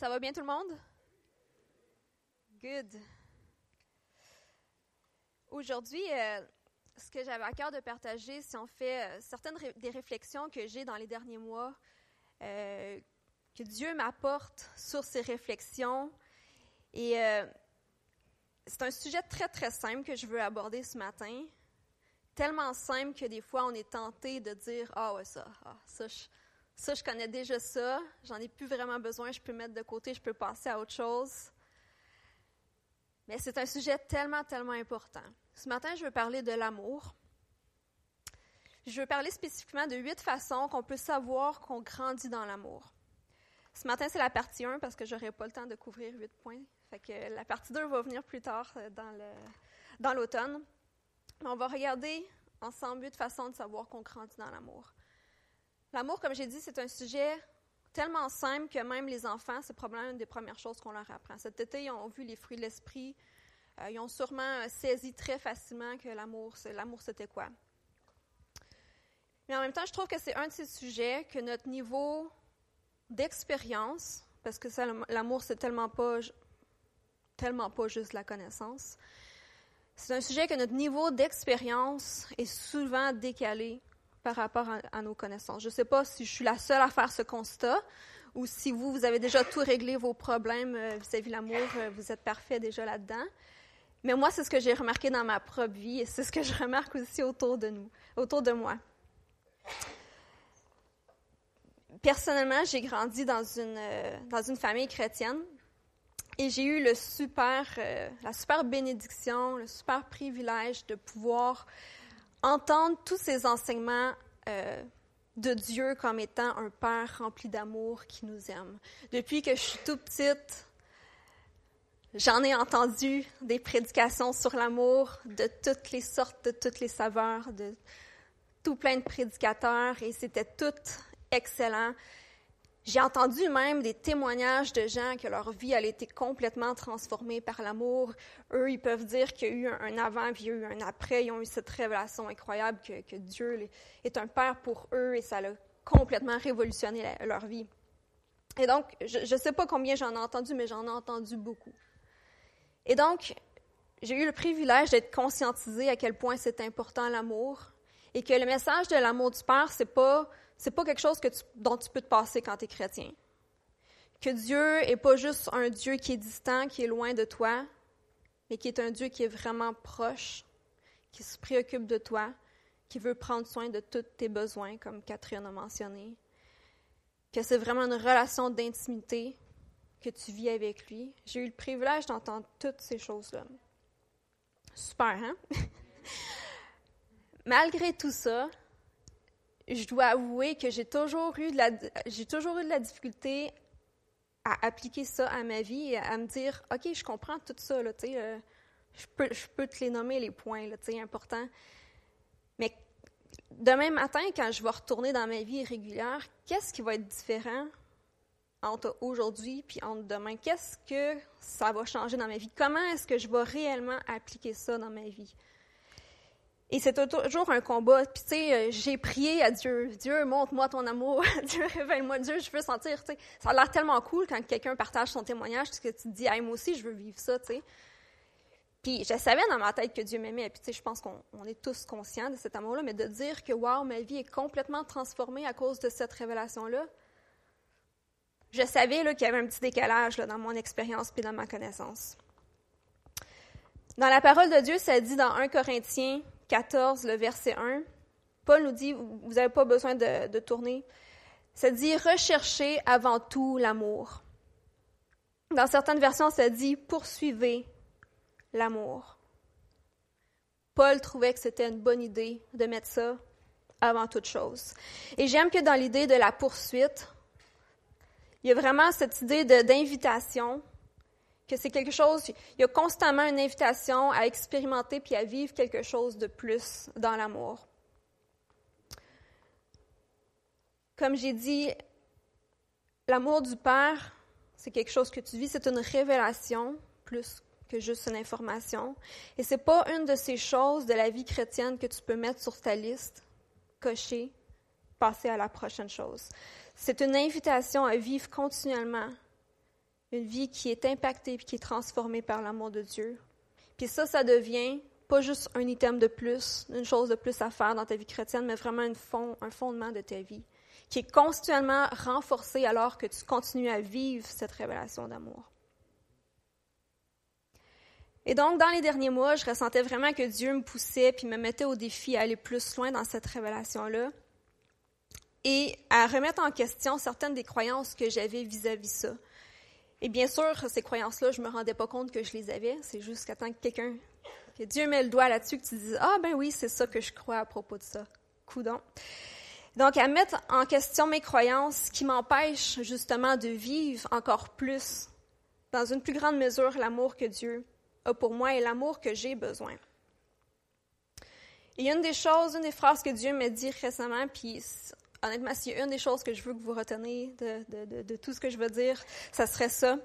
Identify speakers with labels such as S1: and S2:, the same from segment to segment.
S1: Ça va bien tout le monde? Good. Aujourd'hui, euh, ce que j'avais à cœur de partager, si on fait euh, certaines des réflexions que j'ai dans les derniers mois, euh, que Dieu m'apporte sur ces réflexions. Et c'est un sujet très, très simple que je veux aborder ce matin. Tellement simple que des fois, on est tenté de dire Ah, ouais, ça, ah, ça, je, ça, je connais déjà ça. J'en ai plus vraiment besoin. Je peux mettre de côté. Je peux passer à autre chose. Mais c'est un sujet tellement, tellement important. Ce matin, je veux parler de l'amour. Je veux parler spécifiquement de huit façons qu'on peut savoir qu'on grandit dans l'amour. Ce matin, c'est la partie 1 parce que je n'aurai pas le temps de couvrir huit points. Fait que la partie 2 va venir plus tard euh, dans l'automne. Dans on va regarder ensemble huit façons de savoir qu'on grandit dans l'amour. L'amour, comme j'ai dit, c'est un sujet tellement simple que même les enfants, c'est probablement une des premières choses qu'on leur apprend. Cet été, ils ont vu les fruits de l'esprit. Euh, ils ont sûrement saisi très facilement que l'amour, l'amour, c'était quoi. Mais en même temps, je trouve que c'est un de ces sujets que notre niveau d'expérience, parce que l'amour, c'est tellement pas, tellement pas juste la connaissance, c'est un sujet que notre niveau d'expérience est souvent décalé par rapport à, nos connaissances. Je ne sais pas si je suis la seule à faire ce constat ou si vous, vous avez déjà tout réglé vos problèmes euh, vis-à-vis de l'amour, euh, vous êtes parfait déjà là-dedans. Mais moi, c'est ce que j'ai remarqué dans ma propre vie et c'est ce que je remarque aussi autour de nous, autour de moi. Personnellement, j'ai grandi dans une, euh, dans une famille chrétienne et j'ai eu le super, la super bénédiction, le super privilège de pouvoir entendre tous ces enseignements euh, de Dieu comme étant un Père rempli d'amour qui nous aime. Depuis que je suis toute petite, j'en ai entendu des prédications sur l'amour de toutes les sortes, de toutes les saveurs, de tout plein de prédicateurs et c'était tout excellent. J'ai entendu même des témoignages de gens que leur vie a été complètement transformée par l'amour. Eux, ils peuvent dire qu'il y a eu un avant puis y a eu un après. Ils ont eu cette révélation incroyable que, Dieu est un Père pour eux et ça a complètement révolutionné leur vie. Et donc, je ne sais pas combien j'en ai entendu, mais j'en ai entendu beaucoup. Et donc, j'ai eu le privilège d'être conscientisée à quel point c'est important l'amour et que le message de l'amour du Père, c'est pas c'est pas quelque chose que dont tu peux te passer quand tu es chrétien. Que Dieu est pas juste un Dieu qui est distant, qui est loin de toi, mais qui est un Dieu qui est vraiment proche, qui se préoccupe de toi, qui veut prendre soin de tous tes besoins, comme Catherine a mentionné. Que c'est vraiment une relation d'intimité que tu vis avec lui. J'ai eu le privilège d'entendre toutes ces choses-là. Super, hein? Malgré tout ça, je dois avouer que j'ai toujours eu de la, j'ai toujours eu de la difficulté à appliquer ça à ma vie et à me dire, OK, je comprends tout ça, là, euh, je, peux, je peux te les nommer, les points là, importants. Mais demain matin, quand je vais retourner dans ma vie régulière, qu'est-ce qui va être différent entre aujourd'hui puis entre demain? Qu'est-ce que ça va changer dans ma vie? Comment est-ce que je vais réellement appliquer ça dans ma vie? Et c'est toujours un combat. Puis, tu sais, euh, j'ai prié à Dieu. Dieu, montre-moi ton amour. Dieu, révèle-moi. Dieu, je veux sentir, tu sais. Ça a l'air tellement cool quand quelqu'un partage son témoignage, parce que tu te dis, hey, moi aussi, je veux vivre ça, tu sais. Puis, je savais dans ma tête que Dieu m'aimait. Puis, tu sais, je pense qu'on est tous conscients de cet amour-là. Mais de dire que, waouh, ma vie est complètement transformée à cause de cette révélation-là, je savais qu'il y avait un petit décalage là, dans mon expérience puis dans ma connaissance. Dans la parole de Dieu, ça dit dans 1 Corinthiens 14, le verset 1, Paul nous dit, vous n'avez pas besoin de, tourner, ça dit recherchez avant tout l'amour. Dans certaines versions, ça dit poursuivez l'amour. Paul trouvait que c'était une bonne idée de mettre ça avant toute chose. Et j'aime que dans l'idée de la poursuite, il y a vraiment cette idée d'invitation que c'est quelque chose, il y a constamment une invitation à expérimenter puis à vivre quelque chose de plus dans l'amour. Comme j'ai dit, l'amour du Père, c'est quelque chose que tu vis, c'est une révélation plus que juste une information. Et c'est pas une de ces choses de la vie chrétienne que tu peux mettre sur ta liste, cocher, passer à la prochaine chose. C'est une invitation à vivre continuellement Une vie qui est impactée et qui est transformée par l'amour de Dieu. Puis ça, ça devient pas juste un item de plus, une chose de plus à faire dans ta vie chrétienne, mais vraiment un fondement de ta vie, qui est continuellement renforcé alors que tu continues à vivre cette révélation d'amour. Et donc, dans les derniers mois, je ressentais vraiment que Dieu me poussait puis me mettait au défi à aller plus loin dans cette révélation-là et à remettre en question certaines des croyances que j'avais vis-à-vis ça. Et bien sûr, ces croyances-là, je me rendais pas compte que je les avais. C'est juste qu'à tant que quelqu'un, que Dieu met le doigt là-dessus, que tu dises ah ben oui, c'est ça que je crois à propos de ça. Coudon. Donc à mettre en question mes croyances, qui m'empêchent justement de vivre encore plus, dans une plus grande mesure, l'amour que Dieu a pour moi et l'amour que j'ai besoin. A une des choses, une des phrases que Dieu m'a dit récemment, puis honnêtement, s'il y a une des choses que je veux que vous reteniez de, tout ce que je veux dire, ça serait ça.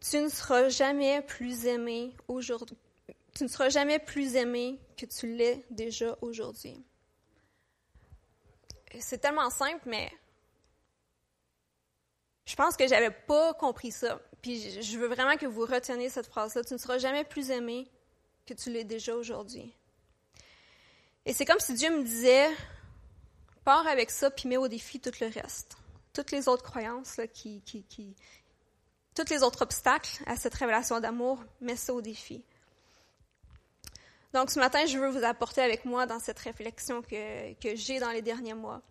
S1: Tu ne seras jamais plus aimé aujourd'hui. Tu ne seras jamais plus aimé que tu l'es déjà aujourd'hui. C'est tellement simple, mais je pense que j'avais pas compris ça. Puis je veux vraiment que vous reteniez cette phrase-là. Tu ne seras jamais plus aimé que tu l'es déjà aujourd'hui. Et c'est comme si Dieu me disait, pars avec ça, puis mets au défi tout le reste. Toutes les autres croyances, là, qui, qui, qui, tous les autres obstacles à cette révélation d'amour, mets ça au défi. Donc ce matin, je veux vous apporter avec moi dans cette réflexion que, que j'ai dans les derniers mois.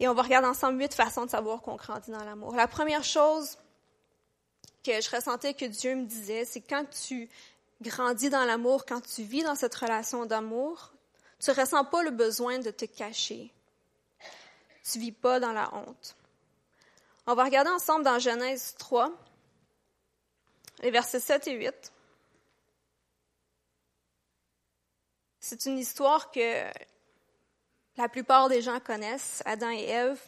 S1: Et on va regarder ensemble huit façons de savoir qu'on grandit dans l'amour. La première chose que je ressentais que Dieu me disait, c'est quand tu grandis dans l'amour, quand tu vis dans cette relation d'amour, tu ne ressens pas le besoin de te cacher. Tu ne vis pas dans la honte. On va regarder ensemble dans Genèse 3, les versets 7 et 8. C'est une histoire que la plupart des gens connaissent, Adam et Ève.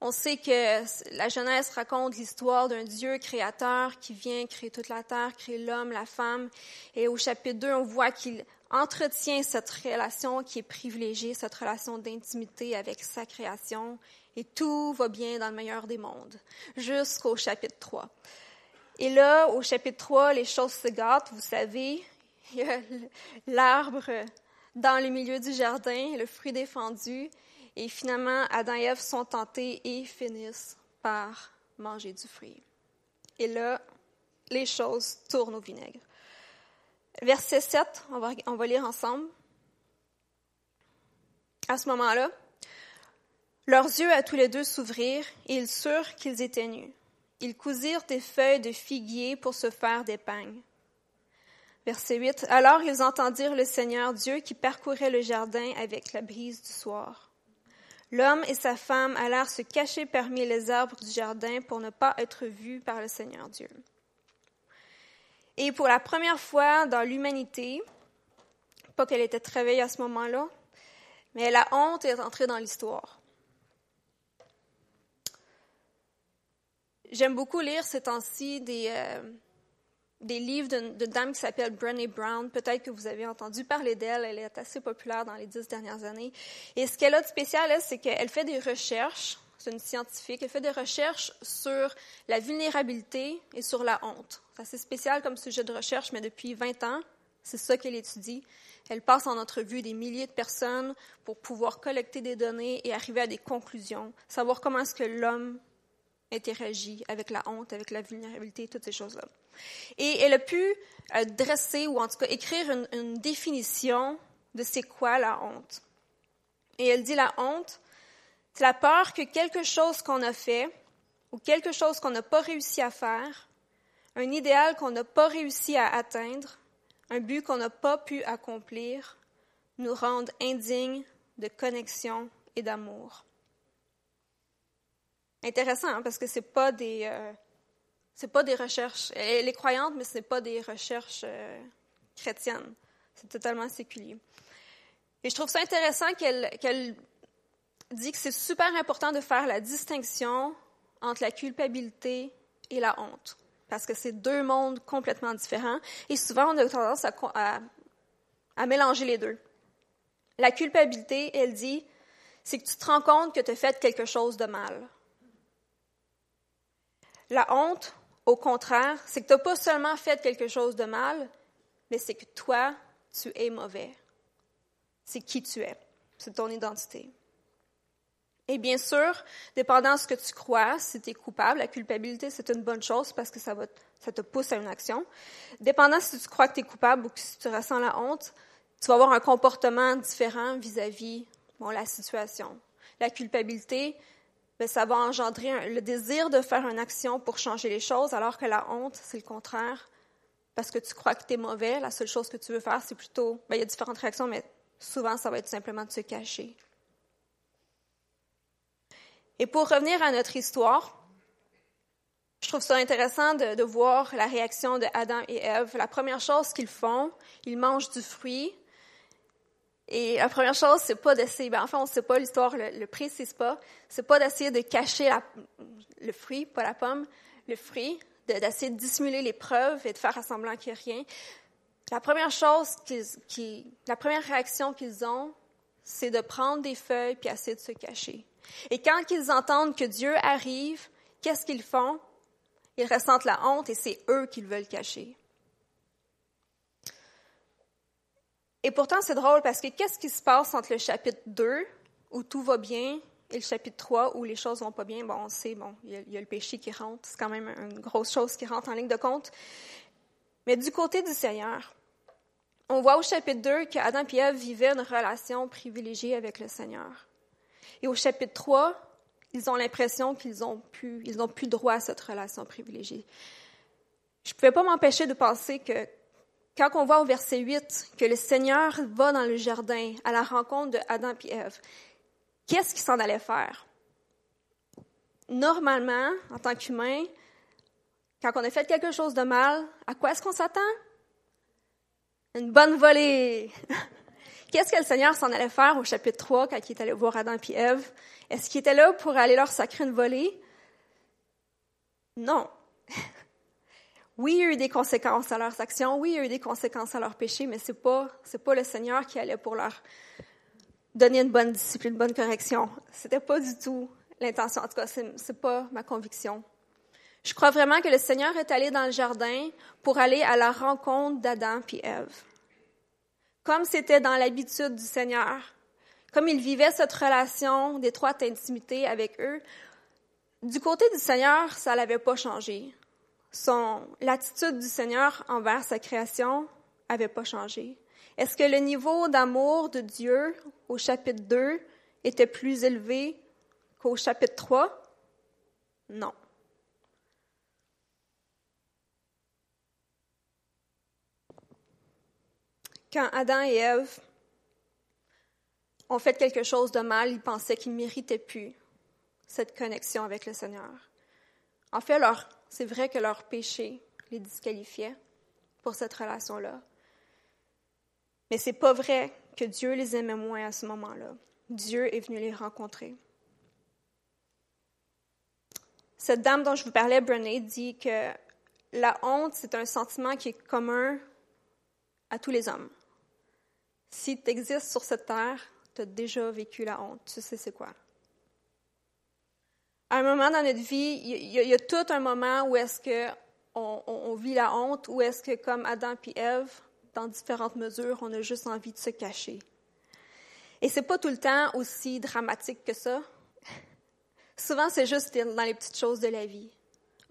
S1: On sait que la Genèse raconte l'histoire d'un Dieu créateur qui vient créer toute la terre, créer l'homme, la femme. Et au chapitre 2, on voit qu'il entretient cette relation qui est privilégiée, cette relation d'intimité avec sa création, et tout va bien dans le meilleur des mondes, jusqu'au chapitre 3. Et là, au chapitre 3, les choses se gâtent, vous savez, il y a l'arbre dans le milieu du jardin, le fruit défendu, et finalement, Adam et Ève sont tentés et finissent par manger du fruit. Et là, les choses tournent au vinaigre. Verset 7, on va, lire ensemble. À ce moment-là, leurs yeux à tous les deux s'ouvrirent et ils surent qu'ils étaient nus. Ils cousirent des feuilles de figuier pour se faire des pagnes. Verset 8. Alors ils entendirent le Seigneur Dieu qui parcourait le jardin avec la brise du soir. L'homme et sa femme allèrent se cacher parmi les arbres du jardin pour ne pas être vus par le Seigneur Dieu. Et pour la première fois dans l'humanité, pas qu'elle était très à ce moment-là, mais la honte est entrée dans l'histoire. J'aime beaucoup lire ces temps-ci des, euh, des livres d'une dame qui s'appelle Brené Brown. Peut-être que vous avez entendu parler d'elle. Elle est assez populaire dans les dix dernières années. Et ce qu'elle a de spécial, c'est qu'elle fait des recherches. C'est une scientifique. Elle fait des recherches sur la vulnérabilité et sur la honte. C'est assez spécial comme sujet de recherche, mais depuis 20 ans, c'est ça qu'elle étudie. Elle passe en entrevue des milliers de personnes pour pouvoir collecter des données et arriver à des conclusions, savoir comment est-ce que l'homme interagit avec la honte, avec la vulnérabilité, toutes ces choses-là. Et elle a pu euh, dresser, ou en tout cas écrire une, une définition de c'est quoi la honte. Et elle dit la honte, c'est la peur que quelque chose qu'on a fait ou quelque chose qu'on n'a pas réussi à faire, un idéal qu'on n'a pas réussi à atteindre, un but qu'on n'a pas pu accomplir, nous rende indignes de connexion et d'amour. Intéressant, hein, parce que c'est pas des euh, pas des recherches. Elle est croyante, mais ce n'est pas des recherches euh, chrétiennes. C'est totalement séculier. Et je trouve ça intéressant qu'elle dit que c'est super important de faire la distinction entre la culpabilité et la honte, parce que c'est deux mondes complètement différents. Et souvent, on a tendance à, à mélanger les deux. La culpabilité, elle dit, c'est que tu te rends compte que tu as fait quelque chose de mal. La honte, au contraire, c'est que tu n'as pas seulement fait quelque chose de mal, mais c'est que toi, tu es mauvais. C'est qui tu es. C'est ton identité. Et bien sûr, dépendant de ce que tu crois, si tu es coupable, la culpabilité, c'est une bonne chose parce que ça, va, ça te pousse à une action. Dépendant si tu crois que tu es coupable ou que si tu ressens la honte, tu vas avoir un comportement différent vis-à-vis bon, la situation. La culpabilité, bien, ça va engendrer le désir de faire une action pour changer les choses, alors que la honte, c'est le contraire. Parce que tu crois que tu es mauvais, la seule chose que tu veux faire, c'est plutôt, bien, il y a différentes réactions, mais souvent, ça va être simplement de se cacher. Et pour revenir à notre histoire, je trouve ça intéressant de, voir la réaction de Adam et Ève. La première chose qu'ils font, ils mangent du fruit. Et la première chose, c'est pas d'essayer, enfin, on sait pas l'histoire, le, le précise pas, c'est pas d'essayer de cacher le fruit, pas la pomme, le fruit, d'essayer de, dissimuler les preuves et de faire semblant qu'il n'y a rien. La première chose qui, la première réaction qu'ils ont, c'est de prendre des feuilles puis essayer de se cacher. Et quand ils entendent que Dieu arrive, qu'est-ce qu'ils font? Ils ressentent la honte et c'est eux qu'ils veulent cacher. Et pourtant, c'est drôle parce que qu'est-ce qui se passe entre le chapitre 2, où tout va bien, et le chapitre 3, où les choses vont pas bien? Bon, on sait, bon, il y, a, le péché qui rentre. C'est quand même une grosse chose qui rentre en ligne de compte. Mais du côté du Seigneur, on voit au chapitre 2 qu'Adam et Ève vivaient une relation privilégiée avec le Seigneur. Et au chapitre 3, ils ont l'impression qu'ils ont plus, ils ont plus droit à cette relation privilégiée. Je ne pouvais pas m'empêcher de penser que quand on voit au verset 8 que le Seigneur va dans le jardin à la rencontre de Adam et Ève, qu'est-ce qu'il s'en allait faire? Normalement, en tant qu'humain, quand on a fait quelque chose de mal, à quoi est-ce qu'on s'attend? Une bonne volée! Qu'est-ce que le Seigneur s'en allait faire au chapitre 3 quand il est allé voir Adam et Ève? Est-ce qu'il était là pour aller leur sacrer une volée? Non. Oui, il y a eu des conséquences à leurs actions, oui, il y a eu des conséquences à leurs péchés, mais c'est pas, c'est pas le Seigneur qui allait pour leur donner une bonne discipline, une bonne correction. C'était pas du tout l'intention. En tout cas, c'est, c'est pas ma conviction. Je crois vraiment que le Seigneur est allé dans le jardin pour aller à la rencontre d'Adam et Ève comme c'était dans l'habitude du Seigneur, comme il vivait cette relation d'étroite intimité avec eux, du côté du Seigneur, ça n'avait pas changé. Son, l'attitude du Seigneur envers sa création avait pas changé. Est-ce que le niveau d'amour de Dieu au chapitre 2 était plus élevé qu'au chapitre 3? Non. Quand Adam et Ève ont fait quelque chose de mal, ils pensaient qu'ils ne méritaient plus cette connexion avec le Seigneur. En fait, c'est vrai que leur péché les disqualifiait pour cette relation-là. Mais c'est pas vrai que Dieu les aimait moins à ce moment-là. Dieu est venu les rencontrer. Cette dame dont je vous parlais, Brené, dit que la honte, c'est un sentiment qui est commun à tous les hommes. Si tu existes sur cette terre, tu as déjà vécu la honte. Tu sais c'est quoi? À un moment dans notre vie, il y, a tout un moment où est-ce que on, vit la honte, ou est-ce que, comme Adam et Ève, dans différentes mesures, on a juste envie de se cacher. Et c'est pas tout le temps aussi dramatique que ça. Souvent, c'est juste dans les petites choses de la vie.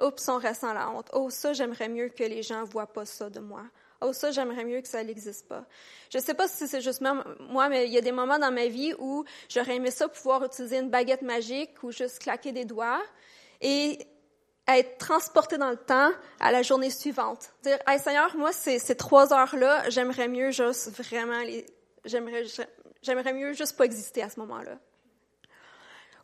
S1: Oups, on ressent la honte. Oh, ça, j'aimerais mieux que les gens voient pas ça de moi. Oh, ça, j'aimerais mieux que ça n'existe pas. Je ne sais pas si c'est juste moi, mais il y a des moments dans ma vie où j'aurais aimé ça pouvoir utiliser une baguette magique ou juste claquer des doigts et être transporté dans le temps à la journée suivante. Dire, hey Seigneur, moi, ces, ces trois heures-là, j'aimerais mieux juste vraiment les, j'aimerais, j'aimerais mieux juste pas exister à ce moment-là.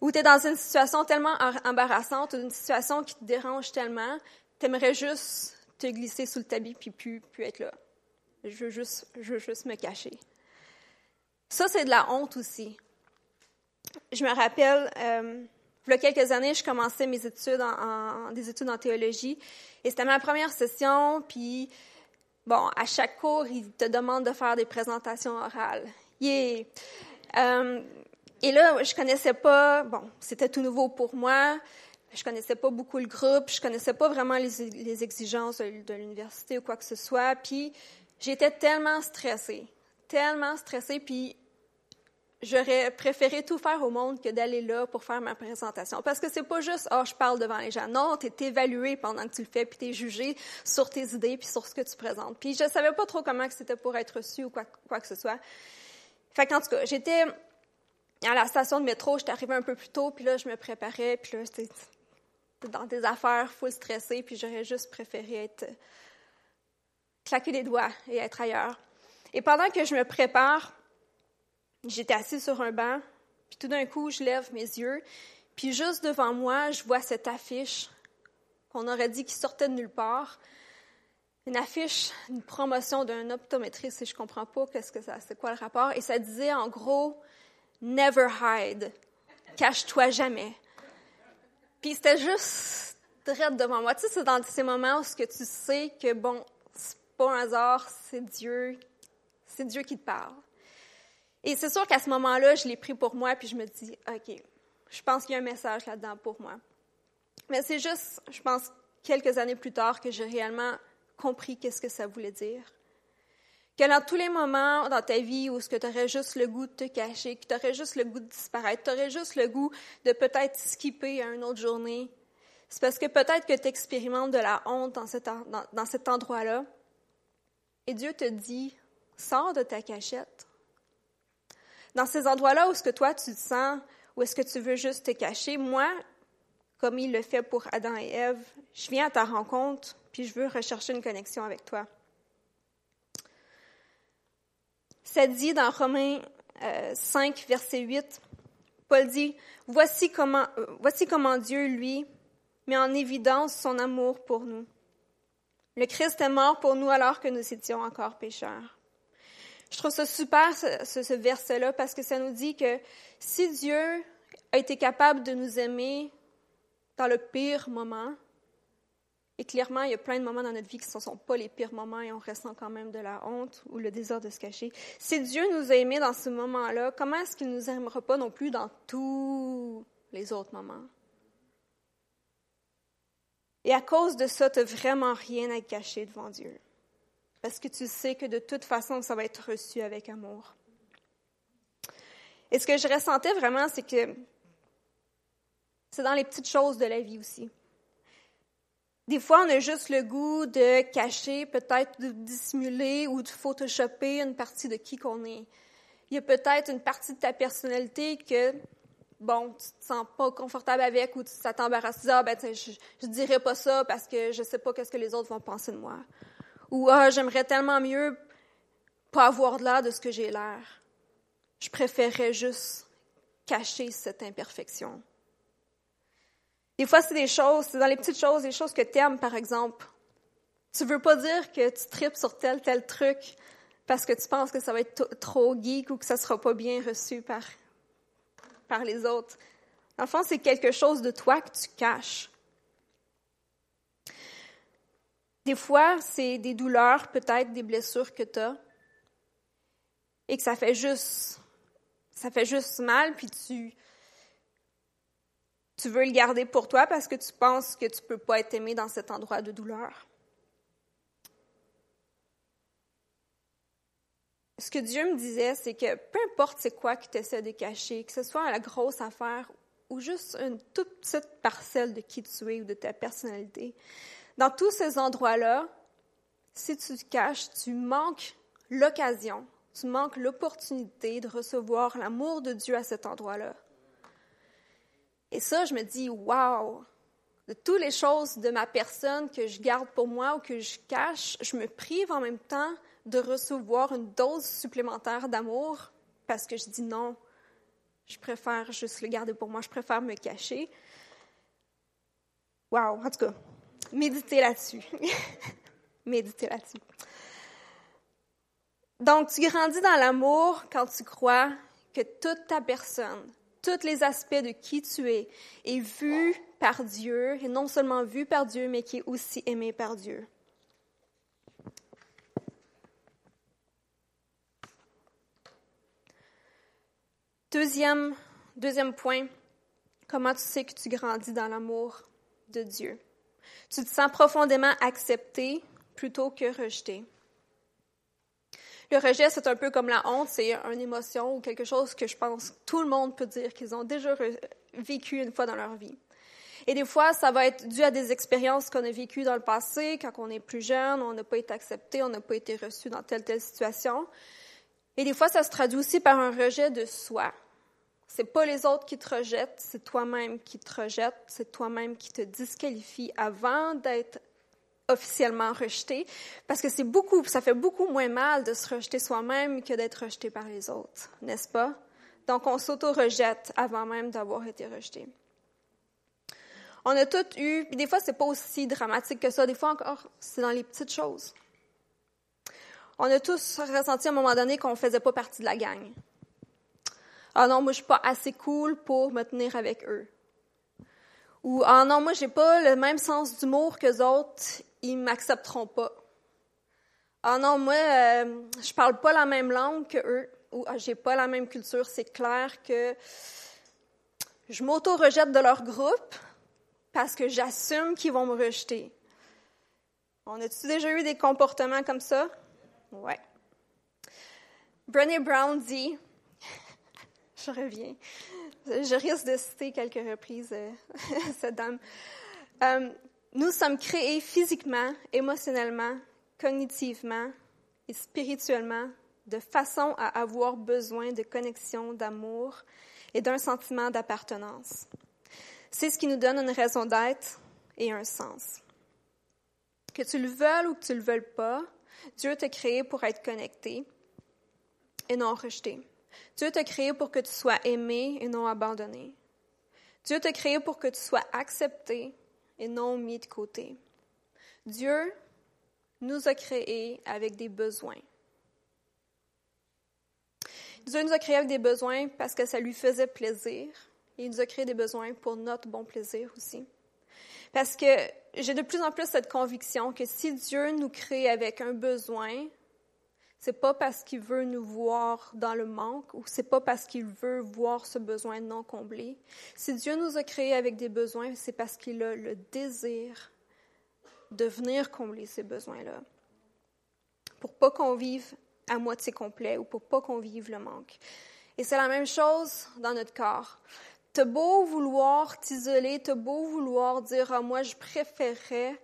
S1: Ou tu es dans une situation tellement embarrassante, une situation qui te dérange tellement, tu aimerais juste te glisser sous le tapis puis plus, plus être là. Je veux juste, je veux juste me cacher. Ça, c'est de la honte aussi. Je me rappelle, euh, il y a quelques années, je commençais mes études en, des études en théologie et c'était ma première session, puis bon, à chaque cours, ils te demandent de faire des présentations orales. Yeah. Euh, et là, je connaissais pas, bon, c'était tout nouveau pour moi. Je connaissais pas beaucoup le groupe, je connaissais pas vraiment les, exigences de, l'université ou quoi que ce soit. Puis j'étais tellement stressée, tellement stressée. Puis j'aurais préféré tout faire au monde que d'aller là pour faire ma présentation. Parce que c'est pas juste, oh, je parle devant les gens. Non, tu es évalué pendant que tu le fais, puis tu es jugé sur tes idées, puis sur ce que tu présentes. Puis je savais pas trop comment c'était pour être reçu ou quoi, que ce soit. Fait qu'en tout cas, j'étais à la station de métro, j'étais arrivée un peu plus tôt, puis là, je me préparais, puis là, j'étais dans des affaires full stressée, puis j'aurais juste préféré être claquer les doigts et être ailleurs. Et pendant que je me prépare, j'étais assise sur un banc, puis tout d'un coup, je lève mes yeux, puis juste devant moi, je vois cette affiche qu'on aurait dit qui sortait de nulle part. Une affiche, une promotion d'un optométriste, et je comprends pas qu'est-ce que ça, c'est quoi le rapport. Et ça disait en gros, Never hide. Cache-toi jamais. Puis c'était juste direct devant moi. Tu sais, c'est dans ces moments où que tu sais que, bon, c'est pas un hasard, c'est Dieu, c'est Dieu qui te parle. Et c'est sûr qu'à ce moment-là, je l'ai pris pour moi, puis je me dis, OK, je pense qu'il y a un message là-dedans pour moi. Mais c'est juste, je pense, quelques années plus tard que j'ai réellement compris qu'est-ce que ça voulait dire que dans tous les moments dans ta vie où tu aurais juste le goût de te cacher, que tu aurais juste le goût de disparaître, tu aurais juste le goût de peut-être skipper à une autre journée, c'est parce que peut-être que tu expérimentes de la honte dans cet, endroit-là. Et Dieu te dit, sors de ta cachette. Dans ces endroits-là où ce que toi tu te sens, où est-ce que tu veux juste te cacher, moi, comme il le fait pour Adam et Ève, je viens à ta rencontre, puis je veux rechercher une connexion avec toi. Ça dit dans Romains 5, euh, verset 8, Paul dit, voici comment, euh, voici comment Dieu, lui, met en évidence son amour pour nous. Le Christ est mort pour nous alors que nous étions encore pécheurs. Je trouve ça super, ce, ce verset-là, parce que ça nous dit que si Dieu a été capable de nous aimer dans le pire moment, et clairement, il y a plein de moments dans notre vie qui ne sont pas les pires moments et on ressent quand même de la honte ou le désir de se cacher. Si Dieu nous a aimés dans ce moment-là, comment est-ce qu'il ne nous aimera pas non plus dans tous les autres moments? Et à cause de ça, tu n'as vraiment rien à cacher devant Dieu. Parce que tu sais que de toute façon, ça va être reçu avec amour. Et ce que je ressentais vraiment, c'est que c'est dans les petites choses de la vie aussi. Des fois, on a juste le goût de cacher, peut-être de dissimuler ou de photoshopper une partie de qui qu'on est. Il y a peut-être une partie de ta personnalité que, bon, tu te sens pas confortable avec ou ça t'embarrasse. Tu ah, ben, je, je dirais pas ça parce que je sais pas qu'est-ce que les autres vont penser de moi. Ou, ah, j'aimerais tellement mieux pas avoir de l'air de ce que j'ai l'air. Je préférerais juste cacher cette imperfection. Des fois, c'est des choses, c'est dans les petites choses, des choses que tu aimes, par exemple. Tu veux pas dire que tu tripes sur tel, tel truc parce que tu penses que ça va être trop geek ou que ça sera pas bien reçu par, par les autres. En fond, c'est quelque chose de toi que tu caches. Des fois, c'est des douleurs, peut-être des blessures que tu as et que ça fait juste ça fait juste mal puis tu tu veux le garder pour toi parce que tu penses que tu ne peux pas être aimé dans cet endroit de douleur? Ce que Dieu me disait, c'est que peu importe c'est quoi que tu essaies de cacher, que ce soit la grosse affaire ou juste une toute petite parcelle de qui tu es ou de ta personnalité, dans tous ces endroits-là, si tu te caches, tu manques l'occasion, tu manques l'opportunité de recevoir l'amour de Dieu à cet endroit-là. Et ça, je me dis, wow, de toutes les choses de ma personne que je garde pour moi ou que je cache, je me prive en même temps de recevoir une dose supplémentaire d'amour parce que je dis non, je préfère juste le garder pour moi, je préfère me cacher. Wow, en tout cas, méditez là-dessus. méditez là-dessus. Donc, tu grandis dans l'amour quand tu crois que toute ta personne, tous les aspects de qui tu es est vu par Dieu, et non seulement vu par Dieu, mais qui est aussi aimé par Dieu. Deuxième, deuxième point, Comment tu sais que tu grandis dans l'amour de Dieu? Tu te sens profondément accepté plutôt que rejeté. Le rejet, c'est un peu comme la honte, c'est une émotion ou quelque chose que je pense tout le monde peut dire qu'ils ont déjà vécu une fois dans leur vie. Et des fois, ça va être dû à des expériences qu'on a vécues dans le passé, quand on est plus jeune, on n'a pas été accepté, on n'a pas été reçu dans telle telle situation. Et des fois, ça se traduit aussi par un rejet de soi. C'est pas les autres qui te rejettent, c'est toi-même qui te rejette, c'est toi-même qui te disqualifie avant d'être officiellement rejeté, parce que c'est beaucoup, ça fait beaucoup moins mal de se rejeter soi-même que d'être rejeté par les autres, n'est-ce pas? Donc, on s'auto-rejette avant même d'avoir été rejeté. On a tous eu, puis des fois, c'est pas aussi dramatique que ça. Des fois encore, c'est dans les petites choses. On a tous ressenti à un moment donné qu'on faisait pas partie de la gang. Ah non, moi, je suis pas assez cool pour me tenir avec eux. Ou, ah non, moi, j'ai pas le même sens d'humour que autres, ils m'accepteront pas. Ah non, moi, euh, je parle pas la même langue que eux, ou ah, j'ai pas la même culture. C'est clair que je m'auto-rejette de leur groupe parce que j'assume qu'ils vont me rejeter. On a-tu déjà eu des comportements comme ça? Ouais. Brené Brown dit, je reviens, je risque de citer quelques reprises euh, cette dame. Euh, nous sommes créés physiquement, émotionnellement, cognitivement et spirituellement de façon à avoir besoin de connexion, d'amour et d'un sentiment d'appartenance. C'est ce qui nous donne une raison d'être et un sens. Que tu le veuilles ou que tu le veuilles pas, Dieu t'a créé pour être connecté et non rejeté. Dieu t'a créé pour que tu sois aimé et non abandonné. Dieu t'a créé pour que tu sois accepté et non mis de côté. Dieu nous a créés avec des besoins. Dieu nous a créés avec des besoins parce que ça lui faisait plaisir il nous a créé des besoins pour notre bon plaisir aussi. Parce que j'ai de plus en plus cette conviction que si Dieu nous crée avec un besoin, c'est pas parce qu'il veut nous voir dans le manque ou c'est pas parce qu'il veut voir ce besoin non comblé. Si Dieu nous a créés avec des besoins, c'est parce qu'il a le désir de venir combler ces besoins-là. Pour pas qu'on vive à moitié complet ou pour pas qu'on vive le manque. Et c'est la même chose dans notre corps. T'as beau vouloir t'isoler, t'as beau vouloir dire, ah, moi, je préférerais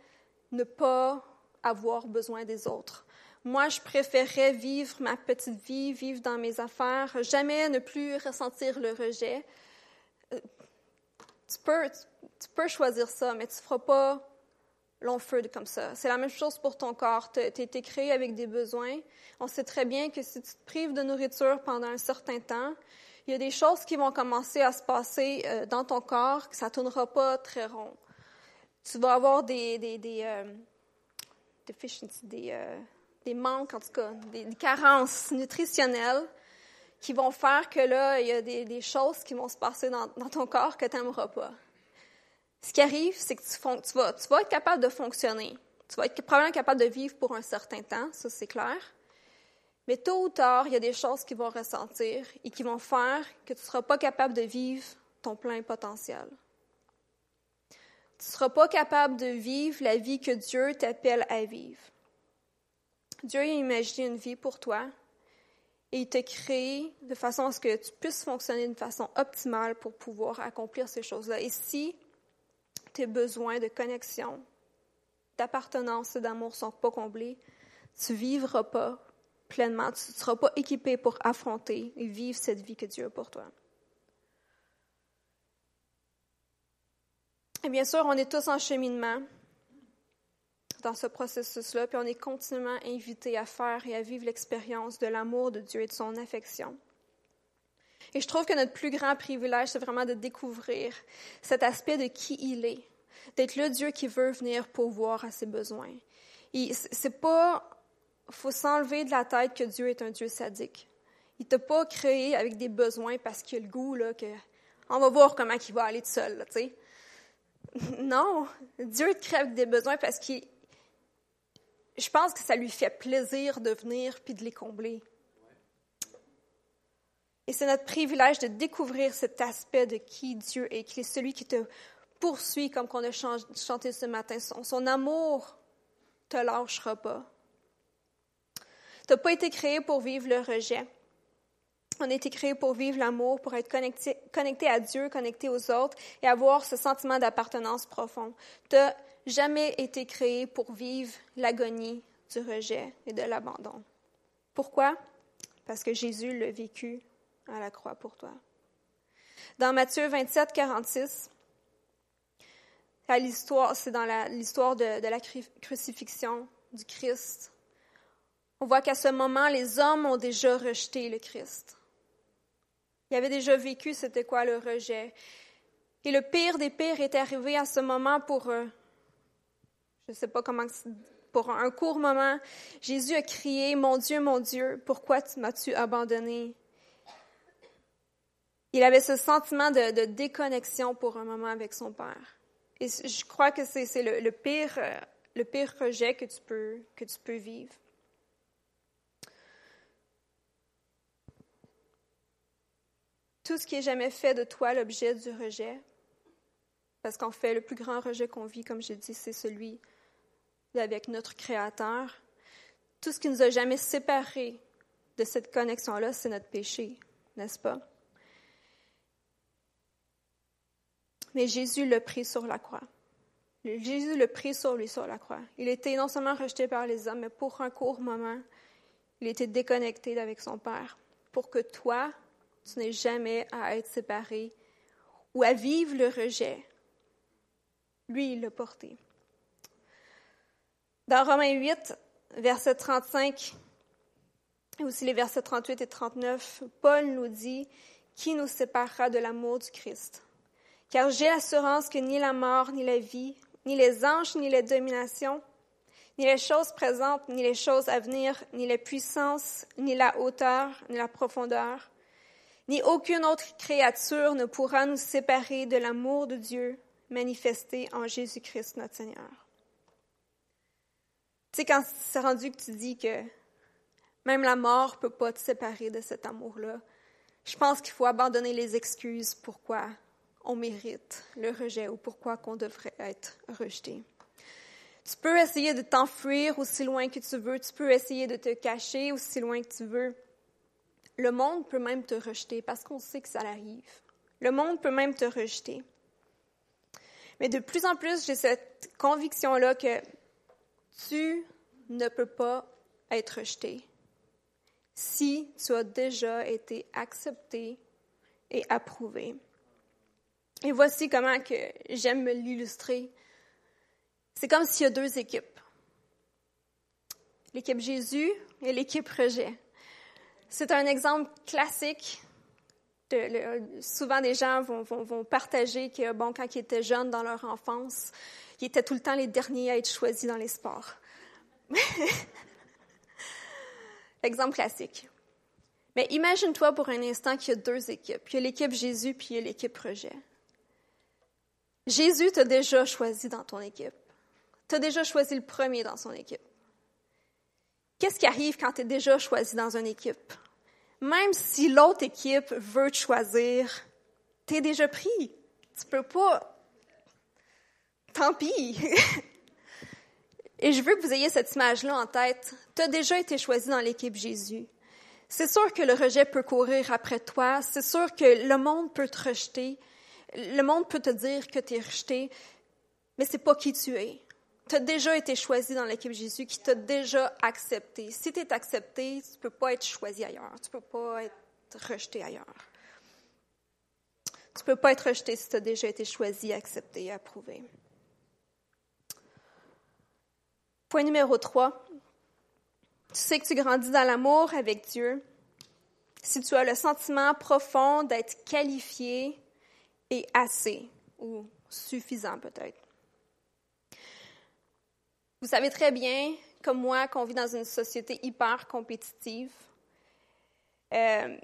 S1: ne pas avoir besoin des autres. Moi, je préférerais vivre ma petite vie, vivre dans mes affaires, jamais ne plus ressentir le rejet. Euh, tu peux, tu peux choisir ça, mais tu ne feras pas long feu comme ça. C'est la même chose pour ton corps. Tu as été créé avec des besoins. On sait très bien que si tu te prives de nourriture pendant un certain temps, il y a des choses qui vont commencer à se passer euh, dans ton corps, que ça ne tournera pas très rond. Tu vas avoir des, des, des, euh, des, des manques, en tout cas, des, carences nutritionnelles qui vont faire que là, il y a des, choses qui vont se passer dans, ton corps que tu n'aimeras pas. Ce qui arrive, c'est que tu, vas, tu vas être capable de fonctionner. Tu vas être probablement capable de vivre pour un certain temps, ça c'est clair. Mais tôt ou tard, il y a des choses qui vont ressentir et qui vont faire que tu ne seras pas capable de vivre ton plein potentiel. Tu ne seras pas capable de vivre la vie que Dieu t'appelle à vivre. Dieu a imaginé une vie pour toi et il t'a créé de façon à ce que tu puisses fonctionner d'une façon optimale pour pouvoir accomplir ces choses-là. Et si tes besoins de connexion, d'appartenance et d'amour ne sont pas comblés, tu ne vivras pas pleinement, tu ne seras pas équipé pour affronter et vivre cette vie que Dieu a pour toi. Et bien sûr, on est tous en cheminement dans ce processus-là, puis on est continuellement invité à faire et à vivre l'expérience de l'amour de Dieu et de son affection. Et je trouve que notre plus grand privilège, c'est vraiment de découvrir cet aspect de qui il est, d'être le Dieu qui veut venir pourvoir à ses besoins. C'est pas, faut s'enlever de la tête que Dieu est un Dieu sadique. Il t'a pas créé avec des besoins parce qu'il a le goût là que, on va voir comment il va aller tout seul, tu sais. Non, Dieu te crée avec des besoins parce qu'il je pense que ça lui fait plaisir de venir puis de les combler. Et c'est notre privilège de découvrir cet aspect de qui Dieu est, qui est celui qui te poursuit, comme qu'on a chanté ce matin. Son, son amour te lâchera pas. Tu n'as pas été créé pour vivre le rejet. On a été créé pour vivre l'amour, pour être connecté, connecté à Dieu, connecté aux autres et avoir ce sentiment d'appartenance profond. Tu jamais été créé pour vivre l'agonie du rejet et de l'abandon. Pourquoi? Parce que Jésus l'a vécu à la croix pour toi. Dans Matthieu 27, 46, l'histoire, c'est dans l'histoire de, de la crucifixion du Christ. On voit qu'à ce moment, les hommes ont déjà rejeté le Christ. Ils avaient déjà vécu c'était quoi le rejet? Et le pire des pires est arrivé à ce moment pour, eux. Je ne sais pas comment, pour un court moment. Jésus a crié, Mon Dieu, mon Dieu, pourquoi m'as-tu abandonné? Il avait ce sentiment de, déconnexion pour un moment avec son Père. Et je crois que c'est le, pire, euh, le pire rejet que tu peux, que tu peux vivre. Tout ce qui est jamais fait de toi l'objet du rejet, parce qu'en fait, le plus grand rejet qu'on vit, comme j'ai dit, c'est celui avec notre Créateur. Tout ce qui nous a jamais séparés de cette connexion-là, c'est notre péché, n'est-ce pas? Mais Jésus l'a pris sur la croix. Jésus l'a pris sur lui sur la croix. Il était non seulement rejeté par les hommes, mais pour un court moment, il était déconnecté d'avec son Père. Pour que toi, tu n'aies jamais à être séparé ou à vivre le rejet. Lui, il l'a porté. Dans Romains 8, verset 35, et aussi les versets 38 et 39, Paul nous dit Qui nous séparera de l'amour du Christ? Car j'ai l'assurance que ni la mort, ni la vie, ni les anges, ni les dominations, ni les choses présentes, ni les choses à venir, ni les puissances, ni la hauteur, ni la profondeur, ni aucune autre créature ne pourra nous séparer de l'amour de Dieu manifesté en Jésus-Christ notre Seigneur. Sais, quand c'est rendu que tu dis que même la mort ne peut pas te séparer de cet amour-là, je pense qu'il faut abandonner les excuses pourquoi on mérite le rejet ou pourquoi qu'on devrait être rejeté. Tu peux essayer de t'enfuir aussi loin que tu veux, tu peux essayer de te cacher aussi loin que tu veux. Le monde peut même te rejeter parce qu'on sait que ça arrive. Le monde peut même te rejeter. Mais de plus en plus, j'ai cette conviction-là que tu ne peux pas être rejeté si tu as déjà été accepté et approuvé. Et voici comment que j'aime l'illustrer. C'est comme s'il y a deux équipes. L'équipe Jésus et l'équipe rejet. C'est un exemple classique. Souvent, des gens vont, vont, partager que, bon, quand ils étaient jeunes dans leur enfance, ils étaient tout le temps les derniers à être choisis dans les sports. Exemple classique. Mais imagine-toi pour un instant qu'il y a deux équipes. Il y a l'équipe Jésus puis il y a l'équipe rejet. Jésus t'a déjà choisi dans ton équipe. Tu as déjà choisi le premier dans son équipe. Qu'est-ce qui arrive quand tu déjà choisi dans une équipe? Même si l'autre équipe veut te choisir, tu es déjà pris. Tu peux pas. Tant pis. Et je veux que vous ayez cette image-là en tête. Tu as déjà été choisi dans l'équipe Jésus. C'est sûr que le rejet peut courir après toi. C'est sûr que le monde peut te rejeter. Le monde peut te dire que tu es rejeté, mais c'est pas qui tu es. Tu as déjà été choisi dans l'équipe Jésus qui t'a déjà accepté. Si tu es accepté, tu peux pas être choisi ailleurs. Tu peux pas être rejeté ailleurs. Tu peux pas être rejeté si tu as déjà été choisi, accepté, approuvé. Point numéro 3. Tu sais que tu grandis dans l'amour avec Dieu si tu as le sentiment profond d'être qualifié et assez, ou suffisant peut-être. Vous savez très bien, comme moi, qu'on vit dans une société hyper compétitive. Euh,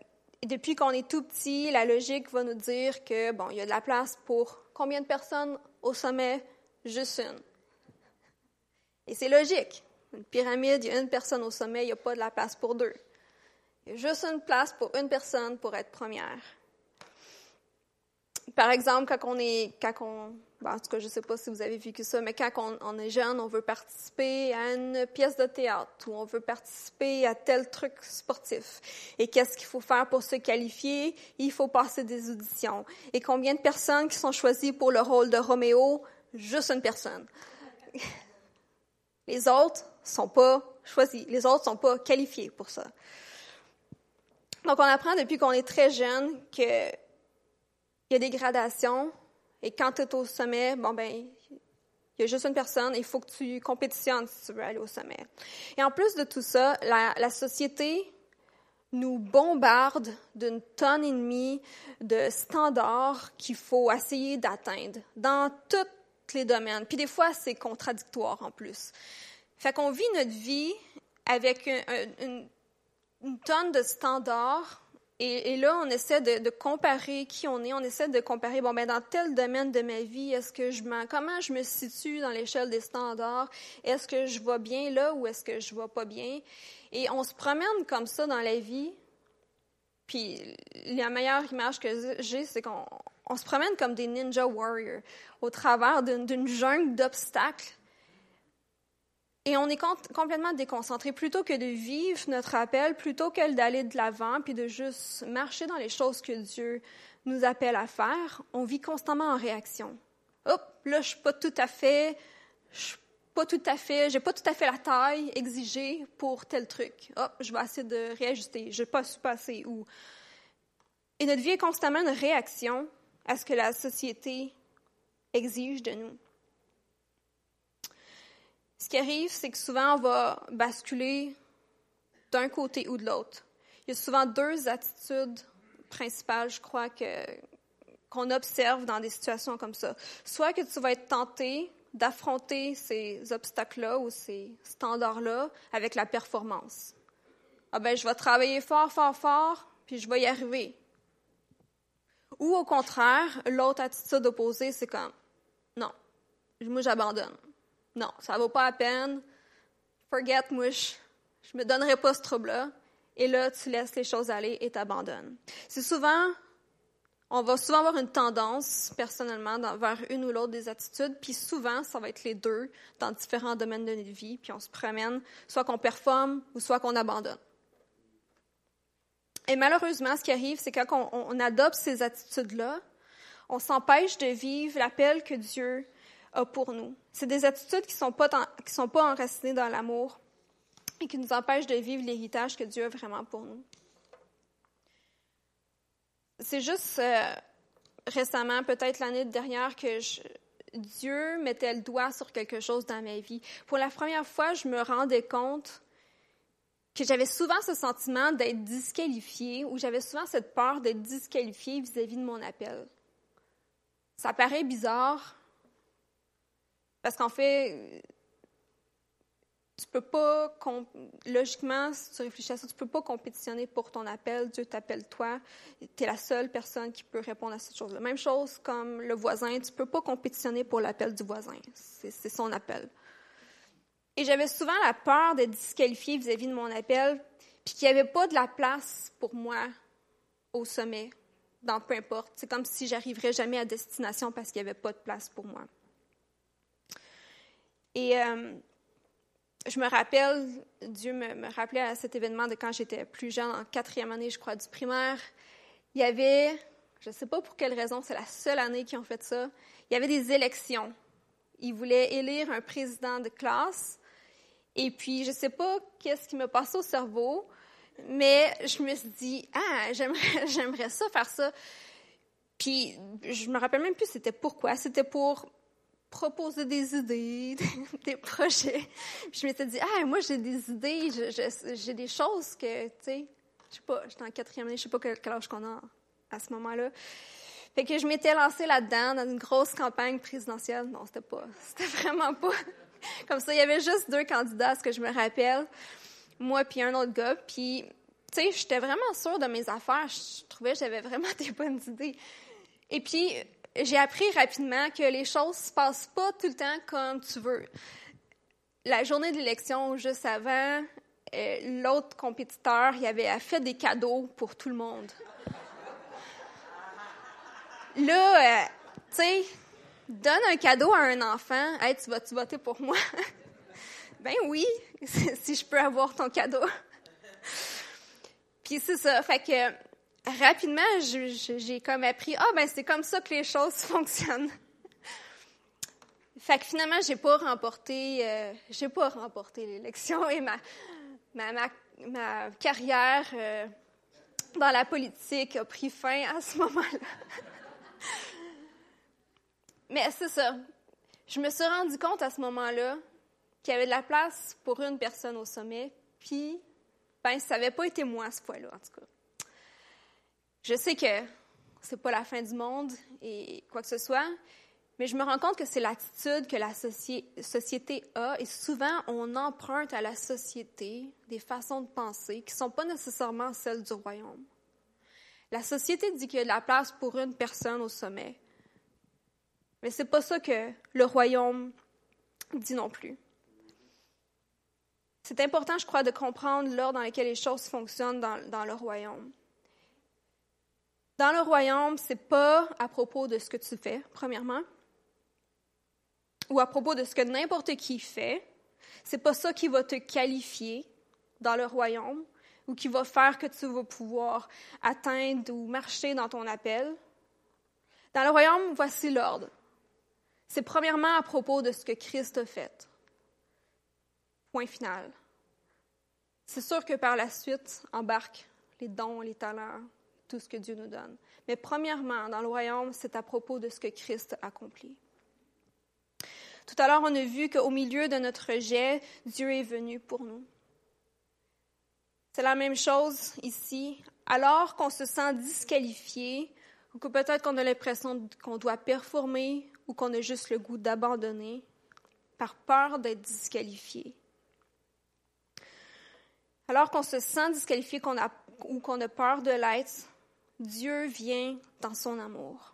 S1: depuis qu'on est tout petit, la logique va nous dire que bon, il y a de la place pour combien de personnes au sommet? Juste une. Et c'est logique. Une pyramide, il y a une personne au sommet, il n'y a pas de la place pour deux. Il y a juste une place pour une personne pour être première. Par exemple, quand on est, quand on, en tout cas, je ne sais pas si vous avez vécu ça, mais quand on, est jeune, on veut participer à une pièce de théâtre ou on veut participer à tel truc sportif. Et qu'est-ce qu'il faut faire pour se qualifier? Il faut passer des auditions. Et combien de personnes qui sont choisies pour le rôle de Roméo? Juste une personne. Les autres sont pas choisis. Les autres sont pas qualifiés pour ça. Donc, on apprend depuis qu'on est très jeune qu'il y a des gradations et quand tu es au sommet, bon ben, il y a juste une personne, il faut que tu compétitionnes si tu veux aller au sommet. Et en plus de tout ça, la, la société nous bombarde d'une tonne et demie de standards qu'il faut essayer d'atteindre dans les domaines. Puis des fois, c'est contradictoire en plus. Fait qu'on vit notre vie avec une, une tonne de standards et, là, on essaie de, comparer qui on est. On essaie de comparer, bon, ben, dans tel domaine de ma vie, est-ce que je comment je me situe dans l'échelle des standards? Est-ce que je vais bien là ou est-ce que je vais pas bien? Et on se promène comme ça dans la vie. Puis la meilleure image que j'ai, c'est qu'on se promène comme des ninja warriors au travers d'une jungle d'obstacles et on est complètement déconcentré. Plutôt que de vivre notre appel, plutôt que d'aller de l'avant, puis de juste marcher dans les choses que Dieu nous appelle à faire, on vit constamment en réaction. Hop, là, je suis pas tout à fait, je suis pas tout à fait, j'ai pas tout à fait la taille exigée pour tel truc. Hop, je vais essayer de réajuster. Je pas su passer où. Et notre vie est constamment une réaction à ce que la société exige de nous. Ce qui arrive, c'est que souvent, on va basculer d'un côté ou de l'autre. Il y a souvent deux attitudes principales, je crois, que, qu'on observe dans des situations comme ça. Soit que tu vas être tenté d'affronter ces obstacles-là ou ces standards-là avec la performance. Ah ben, je vais travailler fort, fort, fort, puis je vais y arriver. Ou au contraire, l'autre attitude opposée, c'est comme, non, moi j'abandonne. Non, ça vaut pas la peine. Forget, moi, je, ne me donnerai pas ce trouble-là. Et là, tu laisses les choses aller et t'abandonnes. C'est souvent, on va souvent avoir une tendance, personnellement, vers une ou l'autre des attitudes, puis souvent, ça va être les deux dans différents domaines de notre vie, puis on se promène, soit qu'on performe ou soit qu'on abandonne. Et malheureusement, ce qui arrive, c'est quand on, adopte ces attitudes-là, on s'empêche de vivre l'appel que Dieu pour nous. C'est des attitudes qui ne sont, pas sont pas enracinées dans l'amour et qui nous empêchent de vivre l'héritage que Dieu a vraiment pour nous. C'est juste euh, récemment, peut-être l'année dernière, que Dieu mettait le doigt sur quelque chose dans ma vie. Pour la première fois, je me rendais compte que j'avais souvent ce sentiment d'être disqualifiée ou j'avais souvent cette peur d'être disqualifiée vis-à-vis de mon appel. Ça paraît bizarre, parce qu'en fait, tu peux pas, logiquement, si tu réfléchis à ça, tu peux pas compétitionner pour ton appel. Dieu t'appelle toi. Tu es la seule personne qui peut répondre à cette chose-là. Même chose comme le voisin. Tu peux pas compétitionner pour l'appel du voisin. C'est son appel. Et j'avais souvent la peur d'être disqualifiée vis-à-vis de mon appel, puis qu'il n'y avait pas de la place pour moi au sommet, dans peu importe. C'est comme si j'arriverais jamais à destination parce qu'il n'y avait pas de place pour moi. Et euh, je me rappelle, Dieu me, rappelait à cet événement de quand j'étais plus jeune, en quatrième année, je crois, du primaire. Il y avait, je ne sais pas pour quelle raison, c'est la seule année qu'ils ont fait ça, il y avait des élections. Ils voulaient élire un président de classe. Et puis, je ne sais pas qu'est-ce qui me passait au cerveau, mais je me suis dit, ah, j'aimerais, j'aimerais ça, faire ça. Puis, je me rappelle même plus c'était pourquoi. C'était pour proposer des idées, des projets. je m'étais dit, ah, moi, j'ai des idées, j'ai des choses que, tu sais, je sais pas, j'étais en quatrième année, je sais pas quel, âge qu'on a à ce moment-là. Fait que je m'étais lancée là-dedans, dans une grosse campagne présidentielle. Non, c'était pas, c'était vraiment pas comme ça. Il y avait juste deux candidats, à ce que je me rappelle, moi puis un autre gars. Puis, tu sais, j'étais vraiment sûre de mes affaires. Je trouvais que j'avais vraiment des bonnes idées. Et puis, j'ai appris rapidement que les choses se passent pas tout le temps comme tu veux. La journée de l'élection, juste avant, euh, l'autre compétiteur, il avait fait des cadeaux pour tout le monde. Là, euh, tu sais, donne un cadeau à un enfant. Hey, tu vas-tu voter pour moi? ben oui, si je peux avoir ton cadeau. Puis c'est ça. Fait que rapidement, j'ai comme appris, ah ben c'est comme ça que les choses fonctionnent. Fait que finalement, j'ai pas remporté, euh, j'ai pas remporté l'élection et ma, ma, ma, carrière euh, dans la politique a pris fin à ce moment-là. Mais c'est ça. Je me suis rendu compte à ce moment-là qu'il y avait de la place pour une personne au sommet, puis ben ça n'avait pas été moi ce fois-là, en tout cas. Je sais que c'est pas la fin du monde et quoi que ce soit, mais je me rends compte que c'est l'attitude que la société a et souvent on emprunte à la société des façons de penser qui ne sont pas nécessairement celles du royaume. La société dit qu'il y a de la place pour une personne au sommet, mais ce n'est pas ça que le royaume dit non plus. C'est important, je crois, de comprendre l'ordre dans lequel les choses fonctionnent dans, le royaume. Dans le royaume, ce n'est pas à propos de ce que tu fais, premièrement, ou à propos de ce que n'importe qui fait, c'est pas ça qui va te qualifier dans le royaume ou qui va faire que tu vas pouvoir atteindre ou marcher dans ton appel. Dans le royaume, voici l'ordre. C'est premièrement à propos de ce que Christ a fait. Point final. C'est sûr que par la suite embarque les dons, les talents, tout ce que Dieu nous donne. Mais premièrement, dans le royaume, c'est à propos de ce que Christ a accompli. Tout à l'heure, on a vu qu'au milieu de notre rejet, Dieu est venu pour nous. C'est la même chose ici. Alors qu'on se sent disqualifié, ou que peut-être qu'on a l'impression qu'on doit performer, ou qu'on a juste le goût d'abandonner, par peur d'être disqualifié. Alors qu'on se sent disqualifié ou qu'on a peur de l'être, Dieu vient dans son amour.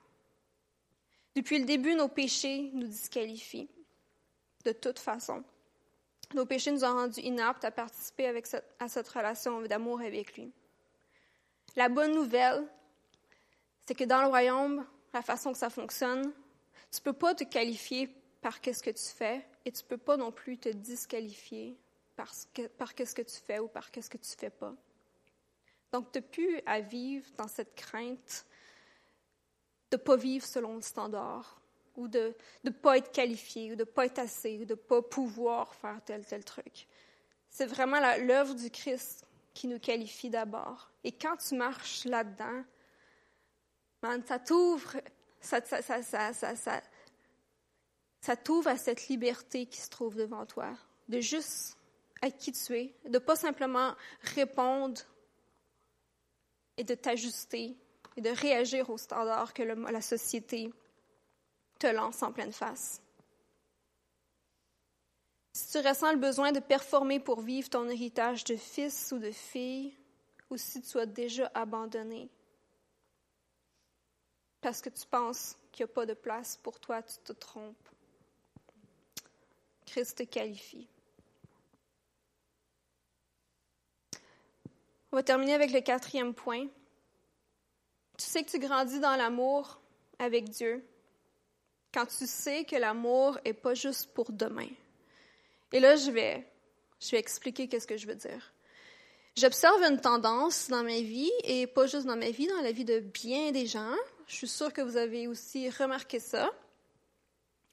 S1: Depuis le début, nos péchés nous disqualifient de toute façon. Nos péchés nous ont rendus inaptes à participer à cette relation d'amour avec lui. La bonne nouvelle, c'est que dans le royaume, la façon que ça fonctionne, tu ne peux pas te qualifier par qu'est-ce que tu fais et tu ne peux pas non plus te disqualifier par, par qu'est-ce que tu fais ou par qu'est-ce que tu ne fais pas. Donc, tu n'as plus à vivre dans cette crainte de ne pas vivre selon le standard ou de ne pas être qualifié, ou de ne pas être assez, ou de ne pas pouvoir faire tel, tel truc. C'est vraiment l'œuvre du Christ qui nous qualifie d'abord. Et quand tu marches là-dedans, ça t'ouvre, ça, ça, t'ouvre à cette liberté qui se trouve devant toi, de juste être qui tu es, de pas simplement répondre et de t'ajuster et de réagir aux standards que la société te lance en pleine face. Si tu ressens le besoin de performer pour vivre ton héritage de fils ou de fille, ou si tu as déjà abandonné, parce que tu penses qu'il n'y a pas de place pour toi, tu te trompes. Christ te qualifie. On va terminer avec le quatrième point. Tu sais que tu grandis dans l'amour avec Dieu quand tu sais que l'amour n'est pas juste pour demain. Et là, je vais, je vais expliquer qu'est-ce que je veux dire. J'observe une tendance dans ma vie, et pas juste dans ma vie, dans la vie de bien des gens. Je suis sûre que vous avez aussi remarqué ça,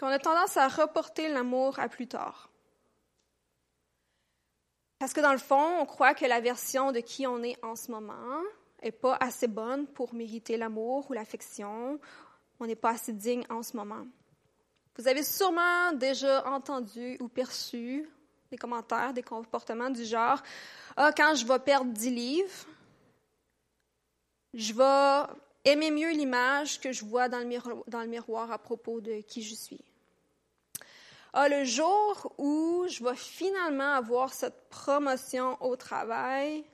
S1: qu'on a tendance à reporter l'amour à plus tard. Parce que dans le fond, on croit que la version de qui on est en ce moment n'est pas assez bonne pour mériter l'amour ou l'affection, on n'est pas assez digne en ce moment. Vous avez sûrement déjà entendu ou perçu des commentaires, des comportements du genre Ah, quand je vais perdre 10 livres, je vais aimer mieux l'image que je vois dans le, miroir, à propos de qui je suis. Ah, le jour où je vais finalement avoir cette promotion au travail,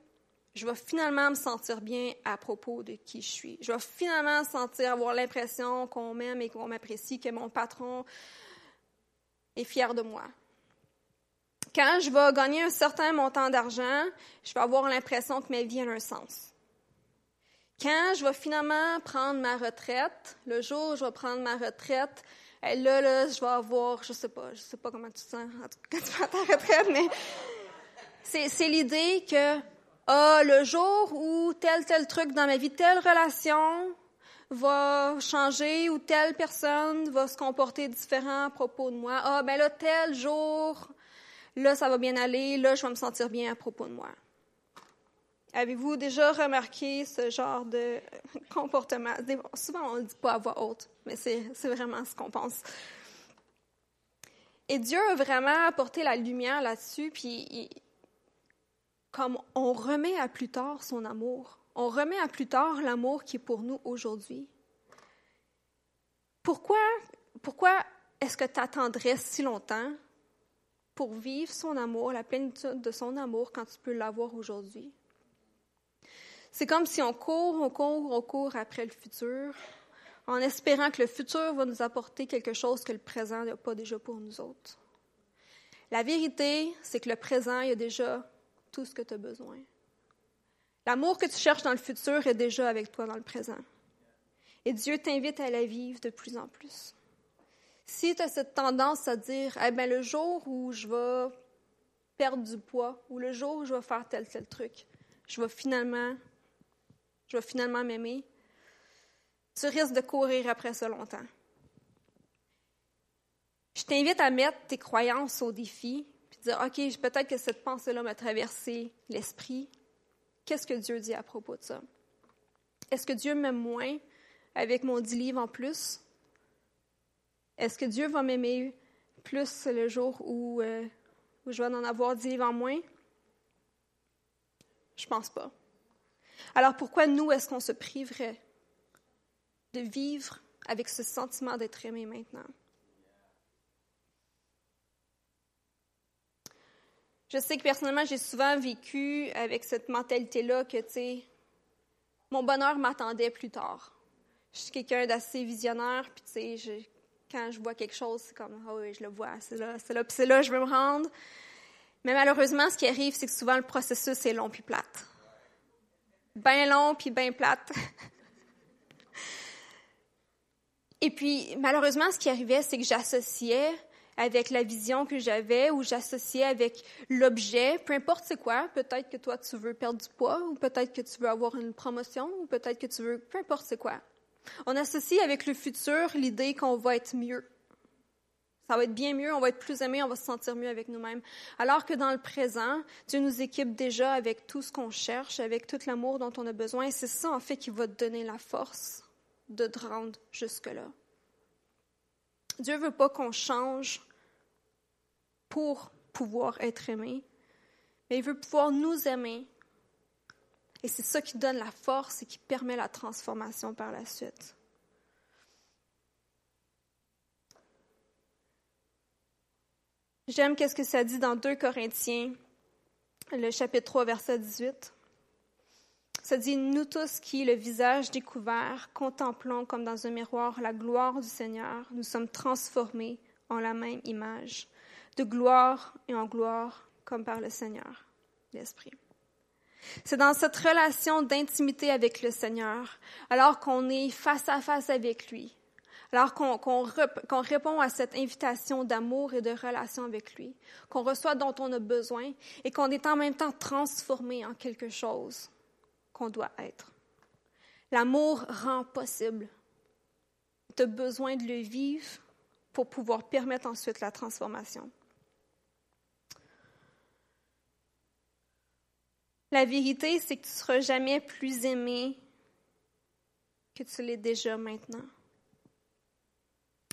S1: je vais finalement me sentir bien à propos de qui je suis. Je vais finalement sentir, avoir l'impression qu'on m'aime et qu'on m'apprécie, que mon patron est fier de moi. Quand je vais gagner un certain montant d'argent, je vais avoir l'impression que ma vie a un sens. Quand je vais finalement prendre ma retraite, le jour où je vais prendre ma retraite, eh, là, là, je vais avoir, je sais pas, je sais pas comment tu te sens quand tu prends ta retraite, mais c'est l'idée que, ah, le jour où tel, tel truc dans ma vie, telle relation va changer ou telle personne va se comporter différent à propos de moi, ah, ben là, tel jour, là, ça va bien aller, là, je vais me sentir bien à propos de moi. Avez-vous déjà remarqué ce genre de comportement? Souvent, on ne le dit pas à voix haute, mais c'est vraiment ce qu'on pense. Et Dieu a vraiment apporté la lumière là-dessus, puis comme on remet à plus tard son amour, on remet à plus tard l'amour qui est pour nous aujourd'hui. Pourquoi, pourquoi est-ce que tu attendrais si longtemps pour vivre son amour, la plénitude de son amour, quand tu peux l'avoir aujourd'hui? C'est comme si on court, on court, on court après le futur, en espérant que le futur va nous apporter quelque chose que le présent n'a pas déjà pour nous autres. La vérité, c'est que le présent, il y a déjà tout ce que tu as besoin. L'amour que tu cherches dans le futur est déjà avec toi dans le présent. Et Dieu t'invite à la vivre de plus en plus. Si tu as cette tendance à dire, eh bien, le jour où je vais perdre du poids ou le jour où je vais faire tel, tel truc, je vais finalement je vais finalement m'aimer, tu risques de courir après ça longtemps. Je t'invite à mettre tes croyances au défi, puis dire, OK, peut-être que cette pensée-là m'a traversé l'esprit. Qu'est-ce que Dieu dit à propos de ça? Est-ce que Dieu m'aime moins avec mon dix livres en plus? Est-ce que Dieu va m'aimer plus le jour où, euh, où je vais en avoir dix livres en moins? Je pense pas. Alors pourquoi nous, est-ce qu'on se priverait de vivre avec ce sentiment d'être aimé maintenant? Je sais que personnellement, j'ai souvent vécu avec cette mentalité-là que, tu mon bonheur m'attendait plus tard. Je suis quelqu'un d'assez visionnaire, puis tu quand je vois quelque chose, c'est comme, ah oui, je le vois, c'est là, c'est là, puis c'est là, je veux me rendre. Mais malheureusement, ce qui arrive, c'est que souvent le processus est long puis plate bien long puis bien plate. Et puis, malheureusement, ce qui arrivait, c'est que j'associais avec la vision que j'avais ou j'associais avec l'objet, peu importe c'est quoi, peut-être que toi tu veux perdre du poids ou peut-être que tu veux avoir une promotion ou peut-être que tu veux, peu importe c'est quoi. On associe avec le futur l'idée qu'on va être mieux. Ça va être bien mieux, on va être plus aimé, on va se sentir mieux avec nous-mêmes. Alors que dans le présent, Dieu nous équipe déjà avec tout ce qu'on cherche, avec tout l'amour dont on a besoin. C'est ça, en fait, qui va te donner la force de te rendre jusque-là. Dieu veut pas qu'on change pour pouvoir être aimé, mais il veut pouvoir nous aimer. Et c'est ça qui donne la force et qui permet la transformation par la suite. J'aime qu'est-ce que ça dit dans 2 Corinthiens, le chapitre 3, verset 18. Ça dit, nous tous qui, le visage découvert, contemplons comme dans un miroir la gloire du Seigneur, nous sommes transformés en la même image, de gloire et en gloire, comme par le Seigneur, l'Esprit. C'est dans cette relation d'intimité avec le Seigneur, alors qu'on est face à face avec lui, alors qu'on répond à cette invitation d'amour et de relation avec lui, qu'on reçoit dont on a besoin et qu'on est en même temps transformé en quelque chose qu'on doit être. L'amour rend possible. Tu as besoin de le vivre pour pouvoir permettre ensuite la transformation. La vérité, c'est que tu ne seras jamais plus aimé que tu l'es déjà maintenant.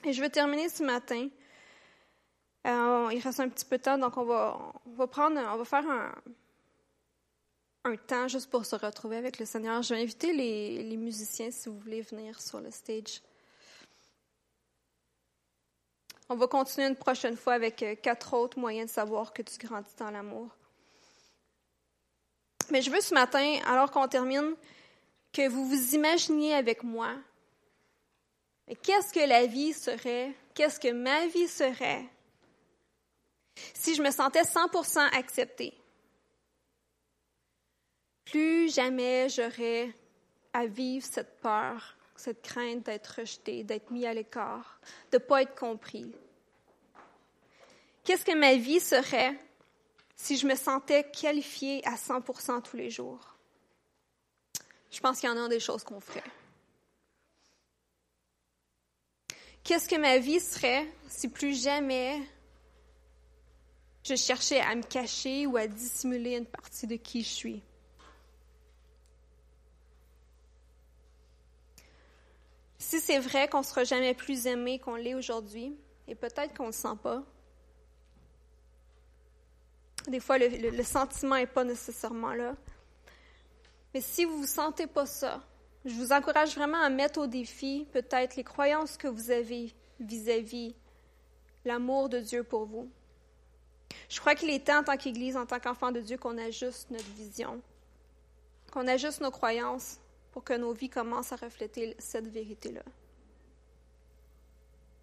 S1: Et je vais terminer ce matin. Euh, il reste un petit peu de temps, donc on va, on va prendre, on va faire un, un temps juste pour se retrouver avec le Seigneur. Je vais inviter les, les musiciens si vous voulez venir sur le stage. On va continuer une prochaine fois avec euh, quatre autres moyens de savoir que tu grandis dans l'amour. Mais je veux ce matin, alors qu'on termine, que vous vous imaginiez avec moi qu'est-ce que la vie serait, qu'est-ce que ma vie serait? Si je me sentais 100% acceptée, plus jamais j'aurais à vivre cette peur, cette crainte d'être rejeté, d'être mis à l'écart, de ne pas être compris. Qu'est-ce que ma vie serait si je me sentais qualifiée à 100% tous les jours? Je pense qu'il y en a des choses qu'on ferait. Qu'est-ce que ma vie serait si plus jamais je cherchais à me cacher ou à dissimuler une partie de qui je suis? Si c'est vrai qu'on ne sera jamais plus aimé qu'on l'est aujourd'hui, et peut-être qu'on ne le sent pas, des fois le, sentiment n'est pas nécessairement là, mais si vous ne vous sentez pas ça, je vous encourage vraiment à mettre au défi peut-être les croyances que vous avez vis-à-vis l'amour de Dieu pour vous. Je crois qu'il est temps en tant qu'Église, en tant qu'enfant de Dieu, qu'on ajuste notre vision, qu'on ajuste nos croyances pour que nos vies commencent à refléter cette vérité-là.